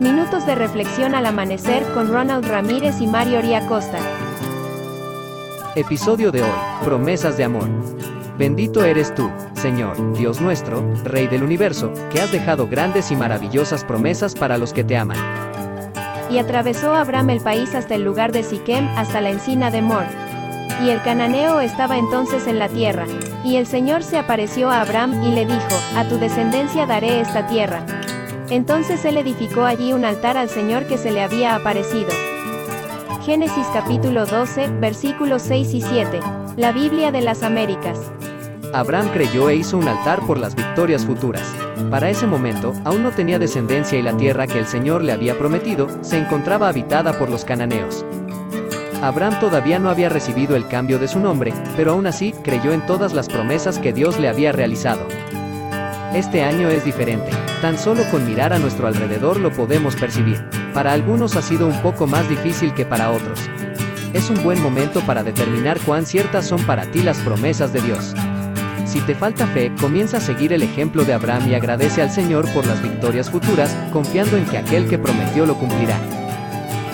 Minutos de reflexión al amanecer con Ronald Ramírez y Mario Costa. Episodio de hoy, promesas de amor. Bendito eres tú, Señor, Dios nuestro, Rey del universo, que has dejado grandes y maravillosas promesas para los que te aman. Y atravesó Abraham el país hasta el lugar de Siquem, hasta la encina de Mor. Y el cananeo estaba entonces en la tierra. Y el Señor se apareció a Abraham y le dijo, A tu descendencia daré esta tierra. Entonces él edificó allí un altar al Señor que se le había aparecido. Génesis capítulo 12, versículos 6 y 7. La Biblia de las Américas. Abraham creyó e hizo un altar por las victorias futuras. Para ese momento, aún no tenía descendencia y la tierra que el Señor le había prometido, se encontraba habitada por los cananeos. Abraham todavía no había recibido el cambio de su nombre, pero aún así, creyó en todas las promesas que Dios le había realizado. Este año es diferente. Tan solo con mirar a nuestro alrededor lo podemos percibir. Para algunos ha sido un poco más difícil que para otros. Es un buen momento para determinar cuán ciertas son para ti las promesas de Dios. Si te falta fe, comienza a seguir el ejemplo de Abraham y agradece al Señor por las victorias futuras, confiando en que aquel que prometió lo cumplirá.